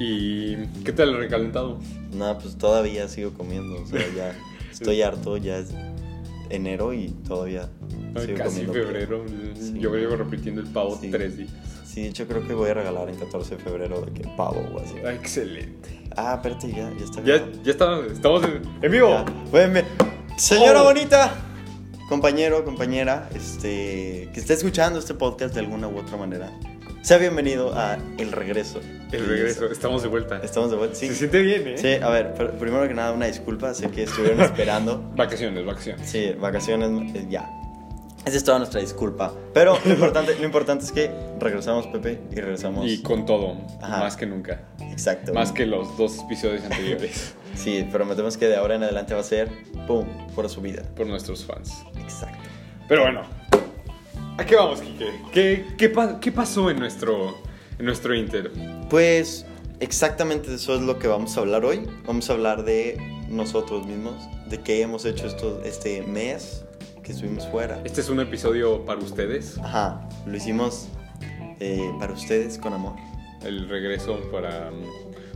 ¿Y qué tal el recalentado? No, pues todavía sigo comiendo. O sea, ya estoy harto, ya es enero y todavía sigo Casi comiendo. febrero. Sí. Yo llevo repitiendo el pavo Sí. tres días. Sí, de hecho creo que voy a regalar en 14 de febrero de que pavo o así. Ah, excelente. Ah, espérate, ya, ya está. Ya, ya está, estamos en, en vivo. Ven. Señora Oh. bonita, compañero, compañera, este, que esté escuchando este podcast de alguna u otra manera, sea bienvenido a El Regreso. El regreso, estamos de vuelta. Estamos de vuelta, sí. Se siente bien, ¿eh? Sí, a ver, pr- primero que nada, una disculpa, sé que estuvieron esperando. Vacaciones, vacaciones. Sí, vacaciones, eh, ya. Esa es toda nuestra disculpa. Pero lo importante, lo importante es que regresamos, Pepe, y regresamos. Y con todo, Ajá. más que nunca. Exacto. Más que los dos episodios anteriores. Sí, prometemos que de ahora en adelante va a ser, ¡pum!, por su vida. por nuestros fans. Exacto. Pero bueno, ¿a qué vamos, Kike? ¿Qué, qué, pa- qué pasó en nuestro, en nuestro Inter? Pues exactamente eso es lo que vamos a hablar hoy. Vamos a hablar de nosotros mismos, de qué hemos hecho esto, este mes que estuvimos fuera. Este es un episodio para ustedes, Ajá, lo hicimos eh, para ustedes con amor. el regreso para,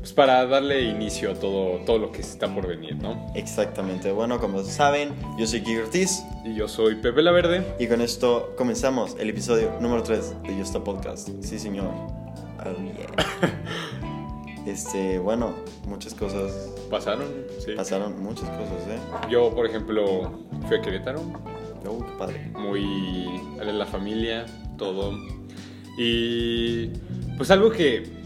pues para darle inicio a todo, todo lo que está por venir, ¿no? Exactamente. Bueno, como saben, yo soy Kike Ortiz Y yo soy Pepe La Verde. y con esto comenzamos el episodio número 3 de Justa Podcast. Sí, señor. Oh, yeah. Este, bueno, muchas cosas ¿Pasaron? Sí. pasaron, muchas cosas, ¿eh? Yo, por ejemplo, fui a Querétaro. Oh, qué padre. muy la familia, todo. Y pues algo que,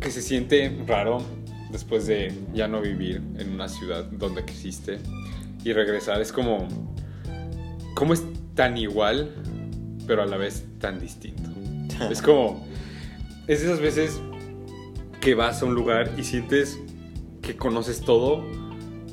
que se siente raro después de ya no vivir en una ciudad donde creciste y regresar es como, como es tan igual, pero a la vez tan distinto. Es como, es de esas veces que vas a un lugar y sientes que conoces todo,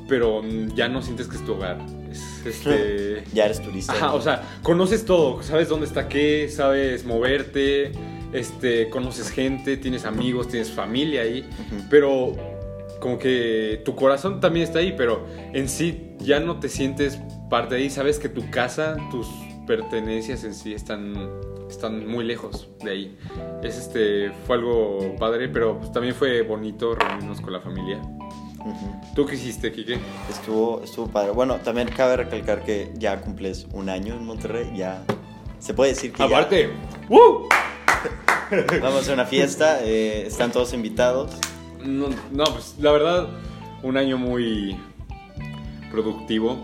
pero ya no sientes que es tu hogar. Es este... Ya eres turista. Ajá, ¿no? o sea, conoces todo, sabes dónde está qué, sabes moverte, este, conoces gente, tienes amigos, tienes familia ahí, Ujú. pero como que tu corazón también está ahí, pero en sí ya no te sientes parte de ahí, sabes que tu casa, tus pertenencias en sí están, están muy lejos de ahí. Es este, fue algo padre, pero pues, también fue bonito reunirnos con la familia. Ujú. ¿Tú qué hiciste, Kike? Estuvo, estuvo padre. Bueno, también cabe recalcar que ya cumples un año en Monterrey. Ya se puede decir que ya Aparte, ¡uh! vamos a una fiesta. eh, están todos invitados. No, no, pues la verdad, un año muy productivo,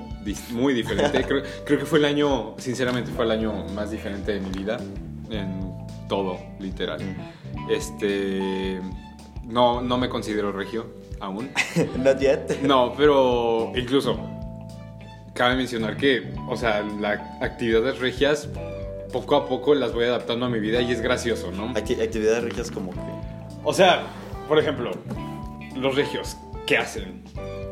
muy diferente. creo, creo que fue el año, sinceramente, fue el año más diferente de mi vida, en todo, literal. Este, no, no me considero regio, aún. Not yet. No, pero incluso, cabe mencionar que, o sea, las actividades regias, poco a poco las voy adaptando a mi vida y es gracioso, ¿no? Acti- actividades regias como que. O sea, por ejemplo, los regios, ¿qué hacen?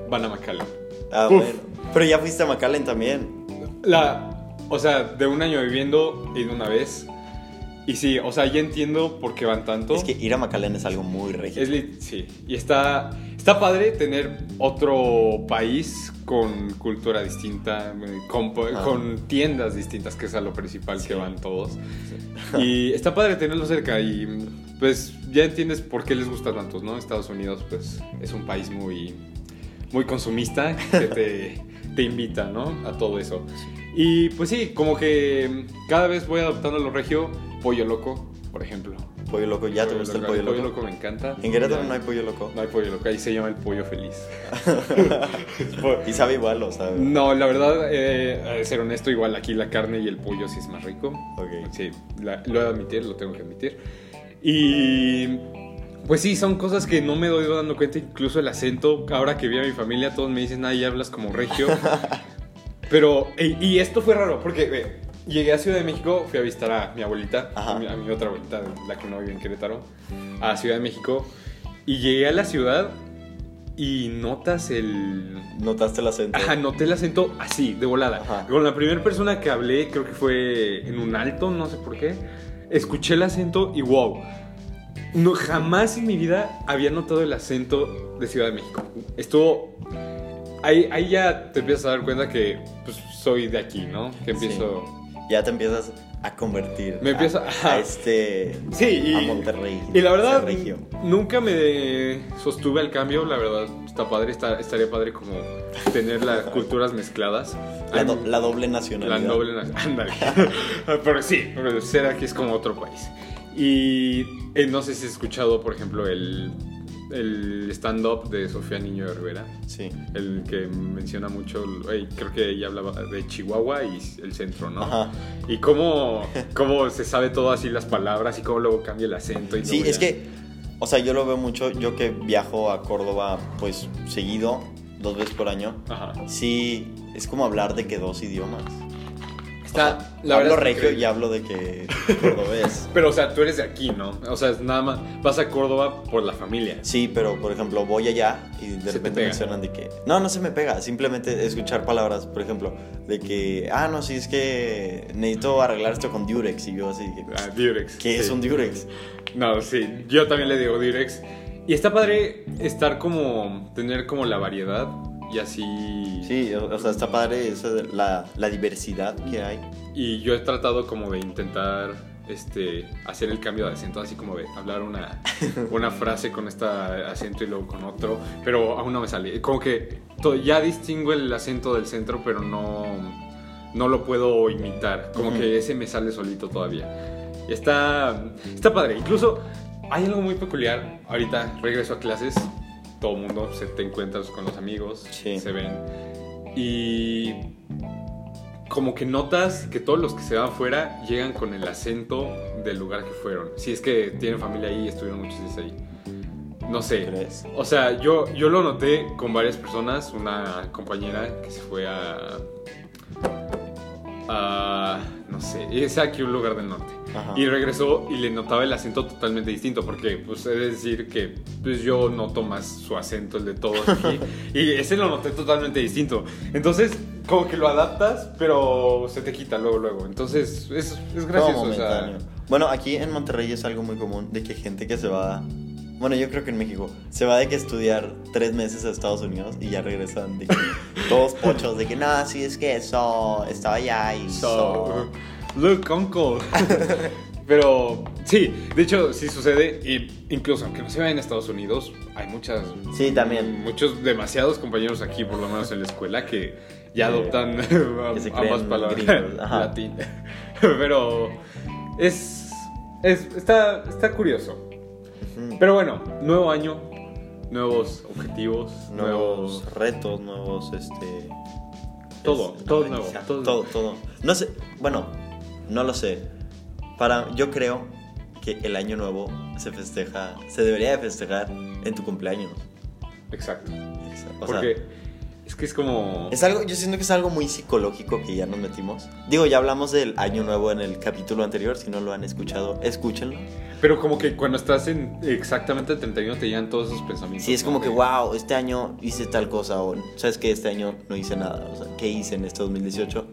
Van a McAllen. Ah, Uf. bueno. Pero ya fuiste a McAllen también. La, o sea, de un año viviendo, he ido una vez. Y sí, o sea, ya entiendo por qué van tanto. Es que ir a McAllen es algo muy regio. Es sí, y está, está padre tener otro país con cultura distinta, eh, con, Ah. tiendas distintas, que es a lo principal que van todos. Y está padre tenerlo cerca y pues ya entiendes por qué les gusta tantos, ¿no? Estados Unidos pues es un país muy, muy consumista que te, te invita, ¿no? A todo eso. Y pues sí, como que cada vez voy adoptando lo regio, pollo loco, por ejemplo. Pollo loco, ¿ya te gusta el pollo loco? pollo loco me encanta. En Querétaro no hay pollo loco. No hay pollo loco, ahí se llama el pollo feliz. Y sabe igual, o sabe. no, la verdad, eh, ser honesto, igual aquí la carne y el pollo sí es más rico. Ok. Sí, la- lo he de admitir, lo tengo que admitir. Y pues sí, son cosas que no me doy dando cuenta, incluso el acento. Ahora que vi a mi familia, todos me dicen, ay, hablas como regio. Pero, y, y esto fue raro, porque llegué a Ciudad de México, fui a visitar a mi abuelita, a mi, a mi otra abuelita, la que no vive en Querétaro, a Ciudad de México. Y llegué a la ciudad y notas el, Notaste el acento. Ajá, noté el acento así, de volada. Ajá. Con la primera persona que hablé, creo que fue en un alto, no sé por qué, escuché el acento y wow. No, jamás en mi vida había notado el acento de Ciudad de México. Estuvo... Ahí, ahí ya te empiezas a dar cuenta que pues, soy de aquí, ¿no? Que empiezo... Ya te empiezas a convertir Me empiezo- a, a este Sí, y, a Monterrey. y la verdad, nunca me sostuve al cambio. La verdad, está padre, está- estaría padre como tener las culturas mezcladas. La, Hay- do- la doble nacionalidad. Pero sí, pero ser aquí es como otro país. Y eh, no sé si has escuchado, por ejemplo, el, el stand-up de Sofía Niño de Rivera. Sí. El que menciona mucho, creo que ella hablaba de Chihuahua y el centro, ¿no? Ajá. Y cómo, cómo se sabe todo así las palabras y cómo luego cambia el acento. Y Sí, es que, o sea, yo lo veo mucho, yo que viajo a Córdoba, pues, seguido, dos veces por año, Ajá. sí, es como hablar de que dos idiomas. Está, la hablo es regio y hablo de que cordobés. Pero, o sea, tú eres de aquí, ¿no? O sea, es nada más, vas a Córdoba por la familia. Sí, pero por ejemplo, voy allá y de te repente mencionan de que. No, no se me pega. Simplemente escuchar palabras, por ejemplo, de que. Ah, no, sí, es que necesito arreglar esto con Durex. Y yo así. que, Ah, Durex. ¿Qué es sí. un Durex? No, sí, yo también le digo Durex. Y está padre estar como, tener como la variedad y así... Sí, o, o sea, está padre eso de la, la diversidad que hay. Y yo he tratado como de intentar este, hacer el cambio de acento, así como de hablar una, una frase con este acento y luego con otro, pero aún no me sale. Como que to- ya distingo el acento del centro, pero no, no lo puedo imitar. Como Ujú. que ese me sale solito todavía. Está, está padre. Incluso hay algo muy peculiar. Ahorita regreso a clases, todo el mundo se te encuentras con los amigos, Sí. se ven. Y como que notas que todos los que se van fuera llegan con el acento del lugar que fueron. Si es que tienen familia ahí y estuvieron muchos días ahí. No sé. ¿Crees? O sea, yo, yo lo noté con varias personas. Una compañera que se fue a. a no sé, es aquí un lugar del norte. Ajá. Y regresó y le notaba el acento totalmente distinto, porque pues de decir que pues, yo noto más su acento, el de todos aquí, y ese lo noté totalmente distinto. Entonces, como que lo adaptas, pero se te quita luego, luego. Entonces, es, es gracioso. o sea. Bueno, aquí en Monterrey es algo muy común de que gente que se va. Bueno, yo creo que en México se va de que estudiar tres meses a Estados Unidos y ya regresan de que todos pochos de que no, sí es que eso estaba allá y So, look, uncle. Pero sí, de hecho sí sucede y incluso aunque no se vaya en Estados Unidos, hay muchas Sí, también. muchos demasiados compañeros aquí por lo menos en la escuela que ya adoptan Que ambas palabras latín. Pero es, es está está curioso. Pero bueno, nuevo año, nuevos objetivos, nuevos nuevos retos, nuevos este Todo, es- todo nuevo, todo todo. No sé, bueno, no lo sé. Para yo creo que el año nuevo se festeja, se debería de festejar en tu cumpleaños. exacto. O sea, Porque es que es como es algo, yo siento que es algo muy psicológico que ya nos metimos. Digo, ya hablamos del año nuevo en el capítulo anterior, si no lo han escuchado, escúchenlo. Pero como que cuando estás en exactamente el 31 te llegan todos esos pensamientos. Sí, es como ¿no? que, wow, este año hice tal cosa, o sabes que este año no hice nada, o sea, ¿qué hice en este 2018?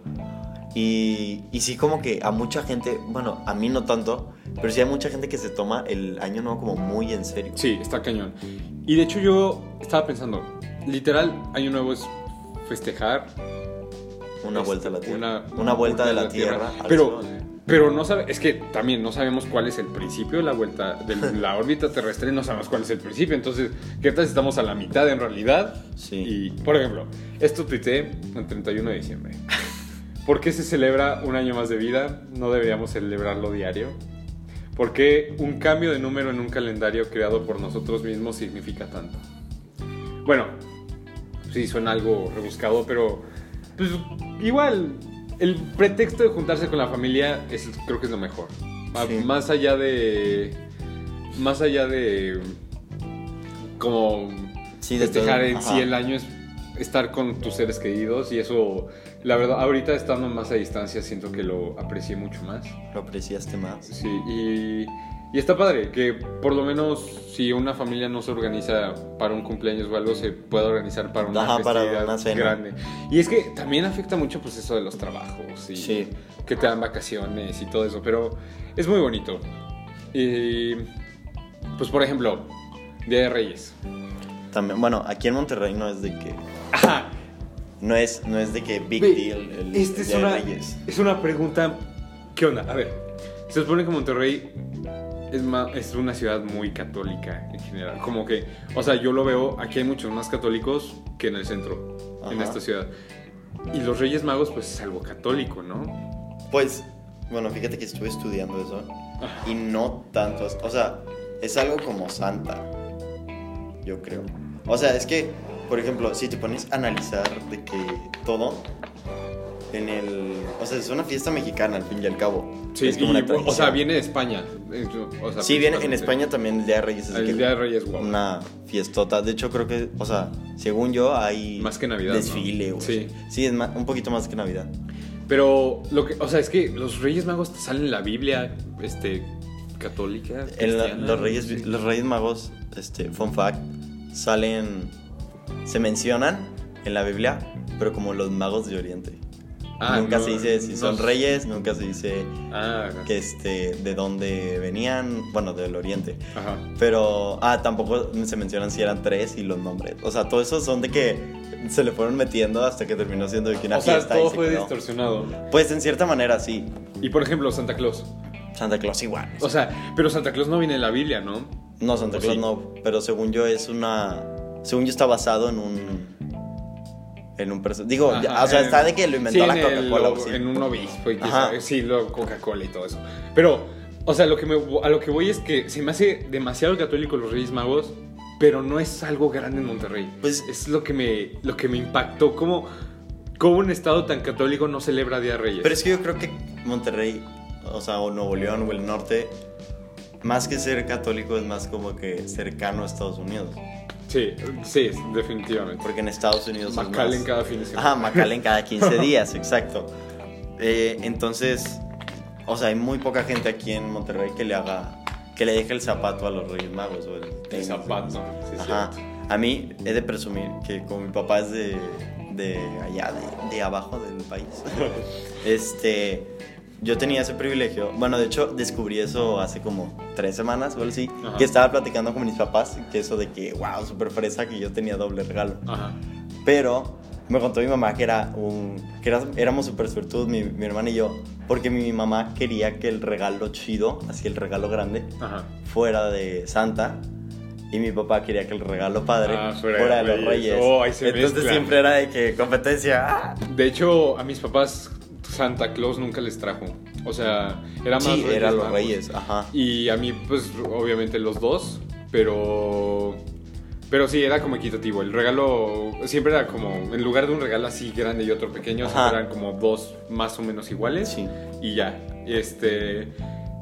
Y, y sí, como que a mucha gente, bueno, a mí no tanto, pero sí hay mucha gente que se toma el año nuevo como muy en serio. Sí, está cañón. Y de hecho yo estaba pensando, literal, Año Nuevo es festejar. Una este, vuelta a la Tierra. Una, Una, vuelta de la Tierra. al Pero, Sol. pero no sabe, es que también no sabemos cuál es el principio de la vuelta de la órbita terrestre, no sabemos cuál es el principio. Entonces, ¿qué tal si estamos a la mitad en realidad? Sí. Y, por ejemplo, esto tuiteé el 31 de diciembre. ¿Por qué se celebra un año más de vida? No deberíamos celebrarlo diario. ¿Por qué un cambio de número en un calendario creado por nosotros mismos significa tanto? Bueno, sí suena algo rebuscado, pero pues igual el pretexto de juntarse con la familia es, creo que es lo mejor. Sí. Más allá de más allá de como Sí, de festejar todo, en ajá. sí el año es estar con tus seres queridos y eso la verdad ahorita estando más a distancia siento que lo aprecié mucho más. Lo apreciaste más. Sí, y, y está padre que por lo menos si una familia no se organiza para un cumpleaños o algo, se pueda organizar para una Ajá, para una grande. Y es que también afecta mucho pues eso de los trabajos y Sí. que te dan vacaciones y todo eso, pero es muy bonito. Y pues por ejemplo, Día de Reyes. También, bueno, aquí en Monterrey no es de que. Ajá, No es, no es de que big Ve, deal el, esta el es una, Reyes. es una pregunta ¿Qué onda? A ver, se supone que Monterrey es, ma- es una ciudad muy católica en general. Como que, o sea, yo lo veo, aquí hay muchos más católicos que en el centro, en esta ciudad. Y los Reyes Magos, pues es algo católico, ¿no? Pues, bueno, fíjate que estuve estudiando eso y no tanto, o sea, es algo como Santa, yo creo. O sea, es que, por ejemplo, si te pones a analizar de que todo en el, o sea, es una fiesta mexicana al fin y al cabo. Sí, es como y, una o sea, viene de España. es- o sea, Sí, viene en. España también el Día de Reyes es El que Día de Reyes, guau. una fiestota. De hecho, creo que, o sea, según yo, hay Más que Navidad, desfile. ¿no? o Sí. sea. sí, es ma- un poquito más que Navidad. Pero, lo que, o sea, es que los Reyes Magos te salen en la Biblia, este, católica. En la- cristiana, los, reyes, sí. los Reyes Magos, este, fun fact, salen, se mencionan en la Biblia, pero como los magos de Oriente. Ah, nunca no, se dice si son reyes, nunca se dice Ah, que este, de dónde venían, bueno, del Oriente. ajá. Pero, ah, tampoco se mencionan si eran tres y los nombres. O sea, todo eso son de que se le fueron metiendo hasta que terminó siendo de que una o sea, fiesta y todo se fue quedó. distorsionado. Pues en cierta manera sí. Y por ejemplo, Santa Claus. Santa Claus igual. O sea, pero Santa Claus no viene en la Biblia, ¿no? No, Santa ¿O Claus sí? no, pero según yo es una... Según yo está basado en un... En un perso- Digo, Ajá, o sea, está de que lo inventó sí, la Coca-Cola. sí. En un obispo y sabe- sí, lo Coca-Cola y todo eso. Pero, o sea, lo que me, a lo que voy es que se me hace demasiado católico los Reyes Magos, pero no es algo grande en Monterrey. Pues- es lo que me, lo que me impactó. ¿Cómo, cómo un estado tan católico no celebra Día de Reyes? Pero es que yo creo que Monterrey, o sea, o Nuevo León o el norte, más que ser católico es más como que cercano a Estados Unidos. Sí, sí, definitivamente. Porque en Estados Unidos McAllen más- cada fin de semana. Ajá, McAllen cada 15 días, exacto. Eh, entonces, o sea, hay muy poca gente aquí en Monterrey que le haga, que le deje el zapato a los Reyes Magos. O el, El zapato. Sí, Ajá. A mí he de presumir que como mi papá es de, de allá, de, de abajo del país, este, yo tenía ese privilegio. Bueno, de hecho, descubrí eso hace como tres semanas o algo así, Ajá. que estaba platicando con mis papás, que eso de que, wow, súper fresa, que yo tenía doble regalo. Ajá. Pero me contó mi mamá que era un que era- éramos súper suertudos mi, mi hermana y yo porque mi mamá quería que el regalo chido así el regalo grande Ajá. fuera de Santa y mi papá quería que el regalo padre Ah, fuera, fuera de los Reyes. Reyes Oh, ahí se entonces mezcla. siempre era de que competencia ¡ah! De hecho, a mis papás Santa Claus nunca les trajo. O sea, era más sí Reyes eran los. Reyes ajá Y a mí, pues, obviamente los dos, pero... Pero sí, era como equitativo. El regalo siempre era como, en lugar de un regalo así grande y otro pequeño, Ajá. siempre eran como dos más o menos iguales. sí Y ya, este...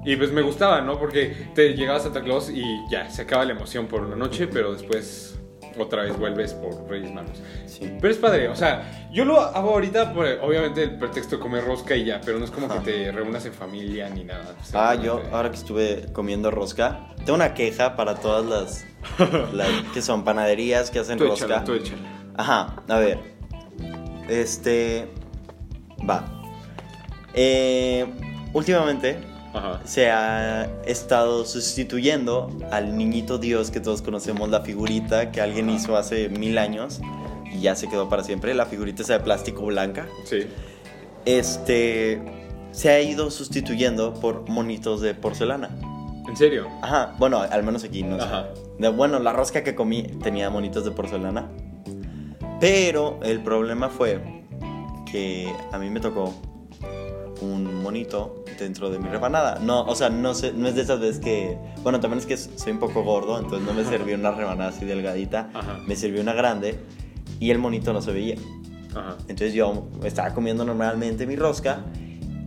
Y pues me gustaba, ¿no? Porque te llegaba Santa Claus y ya, se acaba la emoción por una noche, pero después otra vez vuelves por Reyes Magos. sí Pero es padre, o sea, yo lo hago ahorita por, obviamente, el pretexto de comer rosca y ya, pero no es como Ajá. que te reúnas en familia ni nada. Ah, yo ahora que estuve comiendo rosca, tengo una queja para todas las, las que son panaderías que hacen Tú rosca. tú. Ajá, a ver. Este. Va. Eh, últimamente Ajá. se ha estado sustituyendo al niñito Dios que todos conocemos, la figurita que alguien hizo hace mil años y ya se quedó para siempre. La figurita esa de plástico blanca. Sí. Este. Se ha ido sustituyendo por monitos de porcelana. ¿En serio? Ajá, bueno, al menos aquí no sé. Ajá. De- bueno, la rosca que comí tenía monitos de porcelana. Pero el problema fue que a mí me tocó un monito dentro de mi rebanada. No, o sea, no, sé, no es de esas veces que... Bueno, también es que soy un poco gordo, entonces no me sirvió una rebanada así delgadita. Ajá. Me sirvió una grande y el monito no se veía. Ajá. Entonces yo estaba comiendo normalmente mi rosca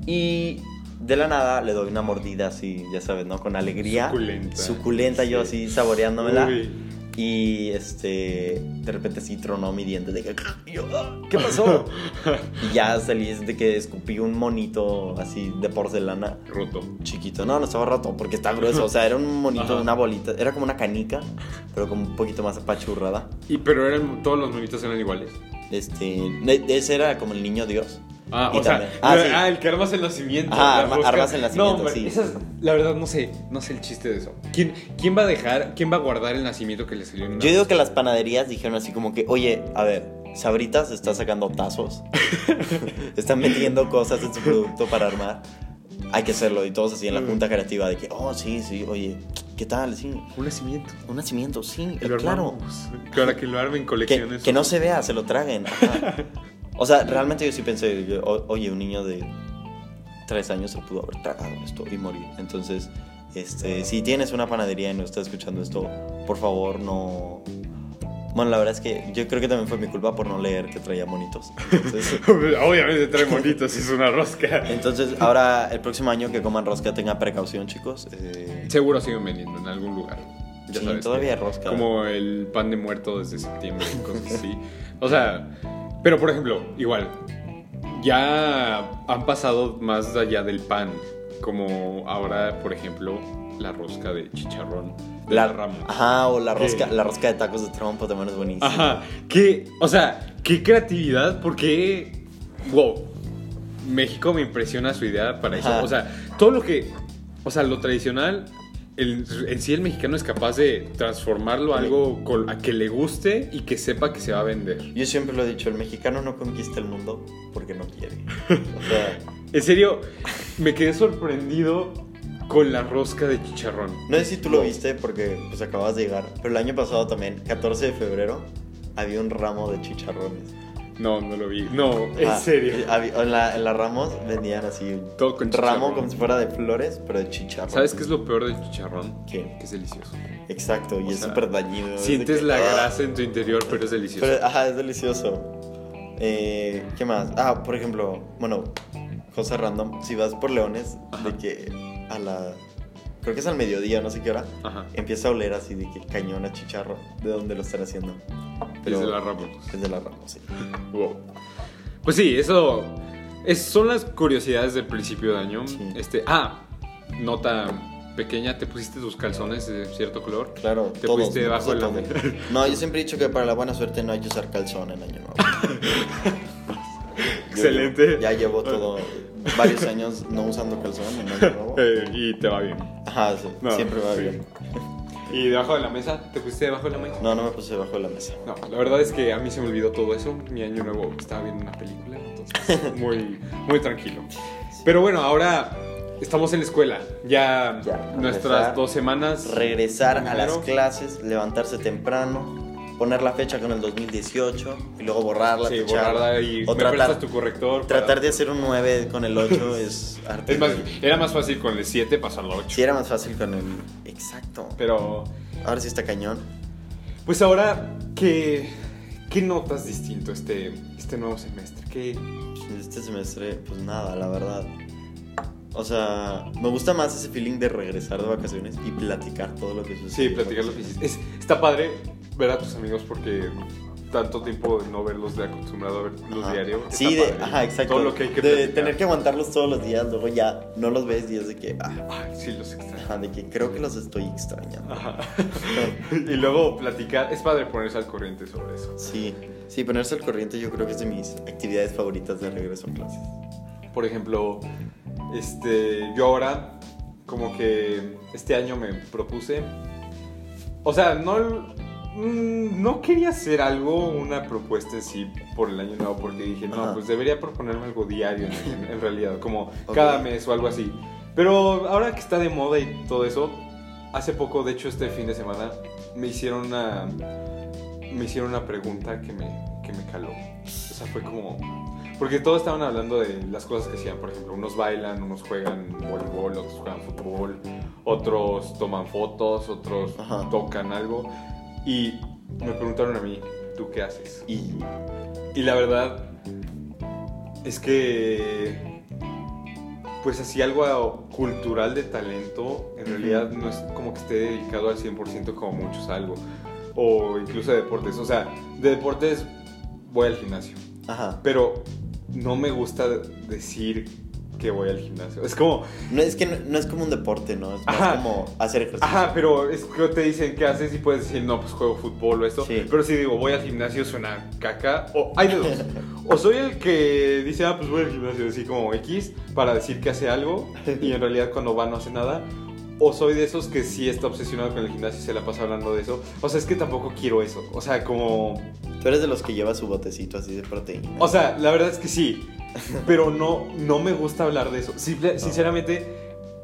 y de la nada le doy una mordida así, ya sabes, ¿no? Con alegría. Suculenta. Suculenta, yo Sí. así saboreándomela. Uy. Y este, de repente sí tronó mi diente de que, yo, "Ah, ¿qué pasó? y ya salí de que escupí un monito así de porcelana Roto. chiquito. No, no estaba roto porque está grueso. O sea, era un monito, Ajá. una bolita. Era como una canica, pero como un poquito más apachurrada. Y pero eran todos los monitos eran iguales. Este, ese era como el niño Dios. Ah, Y o sea, también- ah, la- sí. ah, el que armas el nacimiento. La arma- armas el nacimiento, No, sí. esa es- la verdad no sé, no sé el chiste de eso. ¿Quién, ¿Quién va a dejar, quién va a guardar el nacimiento que le salió en una Yo digo que las panaderías dijeron así como que, oye, a ver, Sabritas está sacando tazos, están metiendo cosas en su producto para armar. hay que hacerlo. Y todos así en la Mm. junta creativa de que, oh, sí, sí, oye, ¿qué tal? Sí, Un nacimiento. un nacimiento, sí, lo claro. que lo armen Que, colecciones. que no se vea, se lo traguen. ajá. O sea, realmente yo sí pensé, yo, oye, un niño de tres años se pudo haber tragado esto y morir. Entonces, este, si tienes una panadería y no estás escuchando esto, por favor, no... Bueno, la verdad es que yo creo que también fue mi culpa por no leer que traía monitos. Entonces, Obviamente trae monitos, es una rosca. entonces, ahora el próximo año que coman rosca, tenga precaución, chicos. Eh, Seguro siguen vendiendo en algún lugar. Ya sí, sabes todavía rosca. Como el pan de muerto desde septiembre, cosas así. O sea, pero por ejemplo, igual, ya han pasado más allá del pan. Como ahora, por ejemplo, la rosca de chicharrón de la, rama. Ajá, o la ¿Qué? rosca, la rosca de tacos de trompo también es buenísima. Ajá, que, o sea, qué creatividad, porque, wow, México me impresiona su idea para eso. Ajá. O sea, todo lo que, o sea, lo tradicional, el- en sí el mexicano es capaz de transformarlo a algo a que le guste y que sepa que se va a vender. Yo siempre lo he dicho, el mexicano no conquista el mundo porque no quiere. O sea, En serio, me quedé sorprendido con la rosca de chicharrón. no sé si tú lo viste porque pues acabas de llegar, pero el año pasado también, 14 de febrero, había un ramo de chicharrones. No, no lo vi. No, en Ah, serio. había- en, la, en la Ramos vendían así Todo con ramo chicharrón. como si fuera de flores, pero de chicharrón. ¿Sabes qué es lo peor del chicharrón? ¿Qué? Que es delicioso. Exacto, y O es súper dañino. Sientes que, la ah, grasa en tu interior, pero es delicioso. Pero, ajá, es delicioso. Eh, ¿Qué más? Ah, por ejemplo, bueno, cosa random. Si vas por Leones, Ajá. de que a la. Creo que es al mediodía, no sé qué hora. Ajá. Empieza a oler así de que cañón a chicharro. ¿De dónde lo están haciendo? Es de la Ramos. Es de la Ramos, sí. Wow. Pues sí, eso es- son las curiosidades del principio de año. Sí. Este, ah, nota pequeña, te pusiste tus calzones de cierto color. Claro, Te todos, pusiste debajo de la. No, yo siempre he dicho que para la buena suerte no hay que usar calzón en año nuevo. Yo Excelente. Ya llevo todo varios años no usando calzón año nuevo. Eh, y te va bien. Ajá, sí, No, siempre va sí. bien. ¿Y debajo de la mesa? ¿Te pusiste debajo de la mesa? No, no me puse debajo de la mesa. No, la verdad es que a mí se me olvidó todo eso. Mi año nuevo estaba viendo una película, entonces muy, muy tranquilo. Pero bueno, ahora estamos en la escuela. Ya, Ya, nuestras regresar. dos semanas. regresar a las clases, levantarse temprano, poner la fecha con el 2018 y luego borrarla, Sí, ficharla. borrarla y o me tratar, tu corrector. para- tratar de hacer un 9 con el 8 es arte. Es más, era más fácil con el 7 pasarlo a 8. Sí, era más fácil con el... Exacto. Pero, Ahora sí está cañón. pues ahora, ¿qué, qué notas distinto este, este nuevo semestre? ¿Qué, Este semestre, pues nada, la verdad. O sea, me gusta más ese feeling de regresar de vacaciones y platicar todo lo que sucede. sí, platicar lo que hiciste. Es- está padre ver a tus amigos porque tanto tiempo de no verlos, de acostumbrado a verlos diario. Sí, de, ajá, exacto. Todo lo que hay que de platicar. tener que aguantarlos todos los días, luego ya no los ves y es de que, ah, Ay, sí, los extraño. ajá, de que creo que los estoy extrañando. Ajá. y luego platicar. Es padre ponerse al corriente sobre eso. Sí, sí, ponerse al corriente yo creo que es de mis actividades favoritas de regreso a clases. Por ejemplo, este, yo ahora, como que este año me propuse. O sea, no, mm, no quería hacer algo, una propuesta en sí por el año nuevo, porque dije, no, Ajá. pues debería proponerme algo diario en, realidad, como cada mes o algo así. Pero ahora que está de moda y todo eso, hace poco, de hecho, este fin de semana, me hicieron una, me hicieron una pregunta que me, que me caló. O sea, fue como. Porque todos estaban hablando de las cosas que hacían. Por ejemplo, unos bailan, unos juegan voleibol, otros juegan fútbol, otros toman fotos, otros Ajá. tocan algo. Y me preguntaron a mí, ¿tú qué haces? Y Y la verdad es que, pues así algo cultural de talento, en realidad no es como que esté dedicado al 100% como muchos a algo. O incluso de deportes. O sea, de deportes voy al gimnasio. Ajá. Pero no me gusta decir que voy al gimnasio. Es como, No es que no, no es como un deporte, ¿no? Es más Ajá. como hacer ejercicio. Ajá, pero es que te dicen qué haces y puedes decir, no, pues juego fútbol o esto. Sí. Pero si digo, voy al gimnasio, suena caca. O hay de dos. o soy el que dice, ah, pues voy al gimnasio, así como X, para decir que hace algo y en realidad cuando va no hace nada. O soy de esos que sí está obsesionado con el gimnasio y se la pasa hablando de eso. O sea, es que tampoco quiero eso. O sea, como... Tú eres de los que lleva su botecito así de proteína. O sea, la verdad es que sí. pero no, no me gusta hablar de eso. Simple- sinceramente,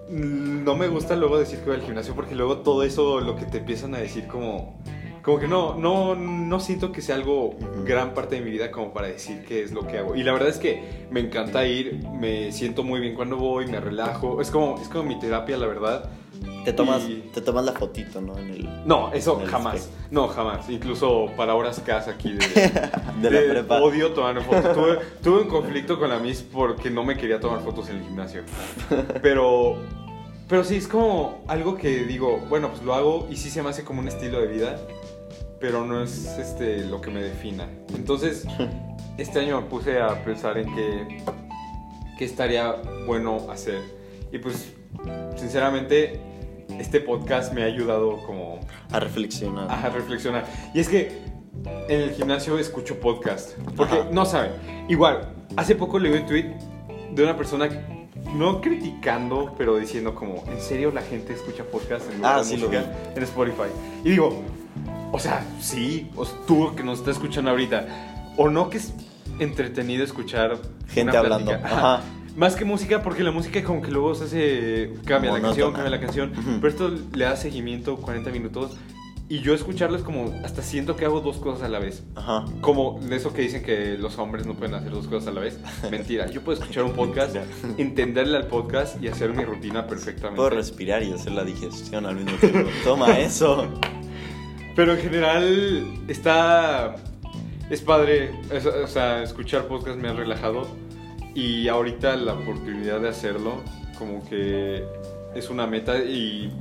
mm, no me gusta luego decir que voy al gimnasio porque luego todo eso, lo que te empiezan a decir como... Como que no, no, no siento que sea algo gran parte de mi vida como para decir qué es lo que hago. Y la verdad es que me encanta ir, me siento muy bien cuando voy, me relajo. Es como, es como mi terapia, la verdad. Te tomas, Y- te tomas la fotito, ¿no? En el, No, eso En el jamás. espejo. No, jamás. Incluso para horas cas aquí de, de la de- prepa. Odio tomar fotos. Tuve, tuve un conflicto con la Miss porque no me quería tomar fotos en el gimnasio. Pero, pero sí, es como algo que digo, bueno, pues lo hago y sí se me hace como un estilo de vida, pero no es este, lo que me defina. Entonces, este año me puse a pensar en qué, qué estaría bueno hacer. Y pues, sinceramente, este podcast me ha ayudado como A reflexionar. a reflexionar. Y es que en el gimnasio escucho podcast. Porque Ajá. no saben. Igual, hace poco leí un tweet de una persona, no criticando, pero diciendo como, ¿en serio la gente escucha podcast en Ah, sí, lo música en Spotify? Y digo, o sea, sí, o sea, tú que nos estás escuchando ahorita, o no que es entretenido escuchar Gente hablando. Ajá. Más que música, porque la música como que luego se hace... Cambia la canción, cambia la canción. Pero esto le da seguimiento 40 minutos. Y yo escucharlo es como... Hasta siento que hago dos cosas a la vez. Ajá. Como de eso que dicen que los hombres no pueden hacer dos cosas a la vez. Mentira. Yo puedo escuchar un podcast, entenderle al podcast y hacer mi rutina perfectamente. Puedo respirar y hacer la digestión al mismo tiempo. Toma eso. Pero en general está... Es padre. es- o sea, escuchar podcast me ha relajado. Y ahorita la oportunidad de hacerlo, como que es una meta y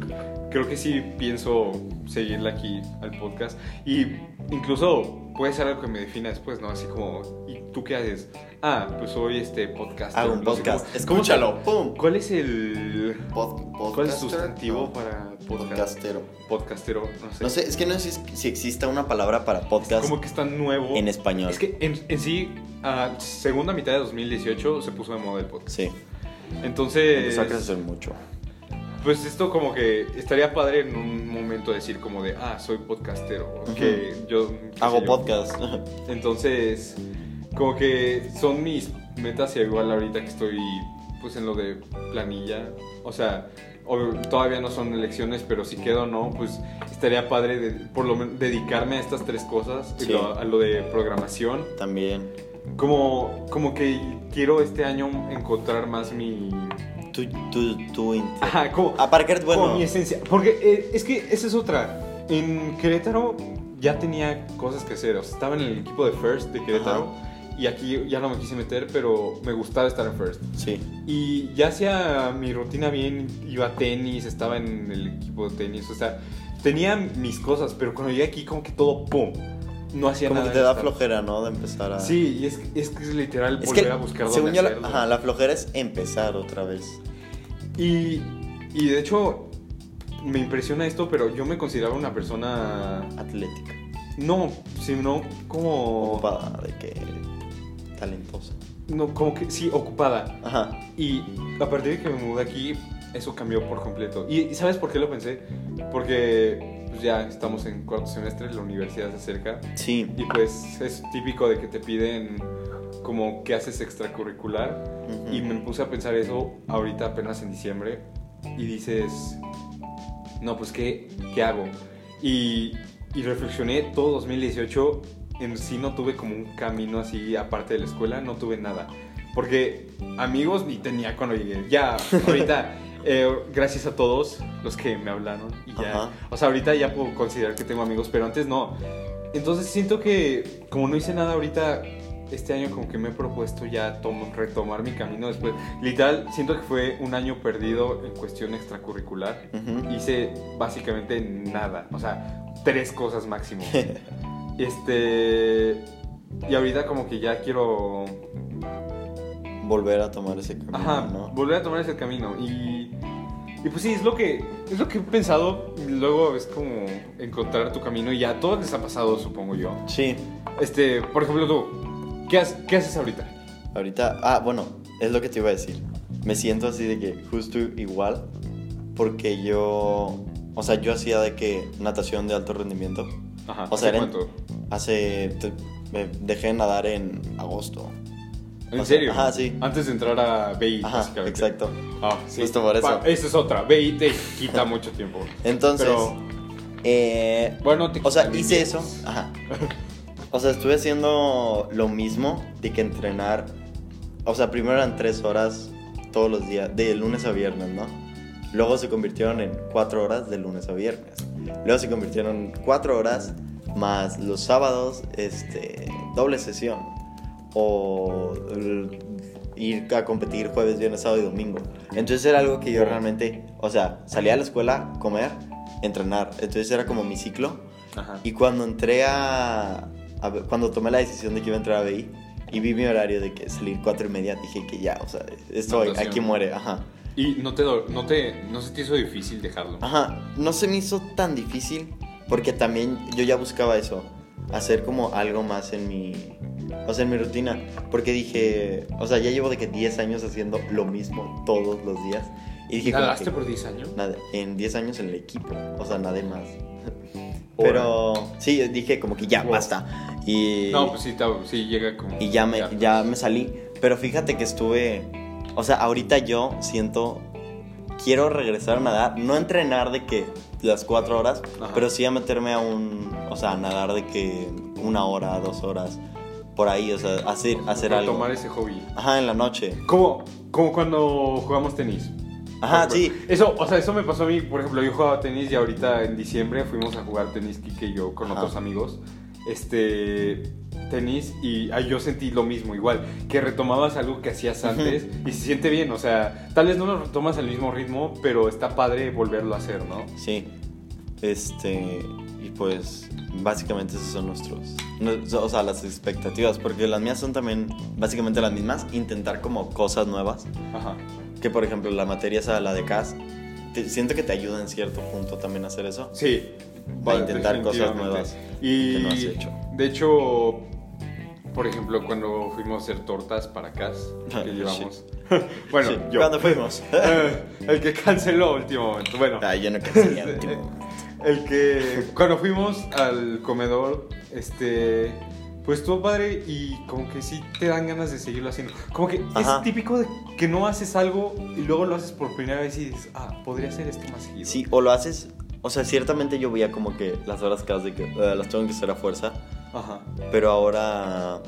creo que sí pienso seguirla aquí al podcast. Y incluso puede ser algo que me defina después, ¿no? Así como, ¿y tú qué haces? Ah, pues soy este podcast. Hago un podcast. Escúchalo. ¿cómo- ¡Pum! ¿Cuál es el... Pod- ¿Cuál es el sustantivo no, para podcast? Podcastero. Podcastero, no sé. No sé, es que no sé si, exista una palabra para podcast Como que está nuevo. en español. Es que en, en sí, a segunda mitad de 2018 se puso de moda el podcast. Sí, Entonces, empezó a crecer mucho. Pues esto como que estaría padre en un momento decir como de, ah, soy podcastero. Que yo... Hago yo. podcast. Entonces, como que son mis metas y igual ahorita que estoy pues en lo de planilla. O sea, todavía no son elecciones, pero si quedo o no, pues estaría padre de, por lo menos dedicarme a estas tres cosas. Sí. lo- a lo de programación. También. Como, como que quiero este año encontrar más mi... Tú, tú. int- Ajá, como, que eres como bueno. mi esencia. Porque eh, es que esa es otra. En Querétaro ya tenía cosas que hacer. O sea, estaba en el equipo de First de Querétaro. Y aquí ya no me quise meter, pero me gustaba estar en First. Sí. Y ya hacía mi rutina bien, iba a tenis, estaba en el equipo de tenis, o sea, tenía mis cosas, pero cuando llegué aquí como que todo, ¡pum! No hacía Como nada. que te da estar. flojera, ¿no? De empezar a. Sí, y es, es que es literal Es volver que, a buscar dónde según yo, hacerlo. ajá, la flojera es empezar otra vez. Y, y de hecho, me impresiona esto, pero yo me consideraba una persona, Atlética. no, sino como... Ocupada, de que. Talentosa. No, como que sí, ocupada. Ajá. Y a partir de que me mudé aquí, eso cambió por completo. ¿Y, sabes por qué lo pensé? Porque pues, ya estamos en cuarto semestre, la universidad se acerca. Sí. Y pues es típico de que te piden como qué haces extracurricular. Y me puse a pensar eso ahorita apenas en diciembre. Y dices, no, pues ¿qué, qué hago? Y, y reflexioné todo 2018. En sí no tuve como un camino así aparte de la escuela, no tuve nada. Porque amigos ni tenía cuando llegué. Ya, ahorita, eh, gracias a todos los que me hablaron. Y ya, Ajá. o sea, ahorita ya puedo considerar que tengo amigos, pero antes no. Entonces siento que como no hice nada ahorita, este año como que me he propuesto ya retomar mi camino después. Literal, siento que fue un año perdido en cuestión extracurricular. Hice básicamente nada, o sea, tres cosas máximo. este... Y ahorita como que ya quiero... Volver a tomar ese camino, Ajá, ¿no? volver a tomar ese camino. Y, y pues sí, es lo, que, es lo que he pensado. Luego es como encontrar tu camino y ya a todos les ha pasado, supongo yo. Sí. Este, por ejemplo, tú, ¿qué, has- qué haces ahorita? Ahorita, ah, bueno, es lo que te iba a decir. Me siento así de que justo igual, porque yo, o sea, yo hacía de que natación de alto rendimiento. Ajá, O sea, ¿hace era en- cuánto? Hace, te- me dejé de nadar en agosto. ¿En O sea, serio? ajá, sí. Antes de entrar a BI, Ajá, básicamente. exacto. Ah, sí. Justo por eso. Esa es otra. BI te quita mucho tiempo. Entonces, Pero, eh, bueno, te o sea, hice eso. Ajá. O sea, estuve haciendo lo mismo de que entrenar. O sea, primero eran tres horas todos los días, de lunes a viernes, ¿no? Luego se convirtieron en cuatro horas de lunes a viernes. Luego se convirtieron en cuatro horas más los sábados, este, doble sesión. O ir a competir jueves, viernes, sábado y domingo. Entonces era algo que yo realmente, o sea, salía a la escuela, comer, entrenar. Entonces era como mi ciclo. Ajá. Y cuando entré a, a- Cuando tomé la decisión de que iba a entrar a BI y vi mi horario de que salir cuatro y media, dije que ya, o sea, esto aquí muere, ajá. Y no te, no te, no se te hizo difícil dejarlo. Ajá, no se me hizo tan difícil porque también yo ya buscaba eso, hacer como algo más en mi, o sea, en mi rutina, porque dije, o sea, ya llevo de que 10 años haciendo lo mismo todos los días y dije, ¿Nadaste que, por 10 años? nada, en 10 años en el equipo, o sea, nada más. Pero sí, dije como que ya, Wow. basta. Y, No, pues sí, sí llega como... y ya me, ya me salí. Pero fíjate que estuve, o sea, ahorita yo siento, quiero regresar a nadar, no entrenar de que las cuatro horas, Ajá. pero sí a meterme a un, o sea, a nadar de que una hora, dos horas, por ahí, o sea, hacer, hacer algo. Tomar ese hobby. Ajá, en la noche. Como, como cuando jugamos tenis. Ajá, sí. Eso, o sea, eso me pasó a mí. Por ejemplo, yo jugaba tenis y ahorita en diciembre fuimos a jugar tenis, Kike y yo, con Ajá. otros amigos. Este. Tenis y ah, yo sentí lo mismo, igual, que retomabas algo que hacías antes y se siente bien, o sea, tal vez no lo retomas al mismo ritmo, pero está padre volverlo a hacer, ¿no? Sí. Este, y pues básicamente esos son nuestros, o sea, las expectativas, porque las mías son también básicamente las mismas, intentar como cosas nuevas, Ajá. Que por ejemplo la materia esa, la de CAS, te- siento que te ayuda en cierto punto también a hacer eso. Sí. Para intentar cosas nuevas Y que no has hecho. de hecho, por ejemplo, cuando fuimos a hacer tortas para CAS, Ah, que llevamos. bueno, Sí, yo. ¿Cuándo fuimos? El que canceló a último momento. Bueno, yo no cancelé último. el que cuando fuimos al comedor, este, pues estuvo padre y como que sí te dan ganas de seguirlo haciendo. Como que Ajá. es típico de que no haces algo y luego lo haces por primera vez y dices, ah, podría hacer esto más seguido. Sí, o lo haces, o sea, ciertamente yo veía como que las horas CAS de que eh, las tengo que hacer a fuerza, Ajá. Pero ahora,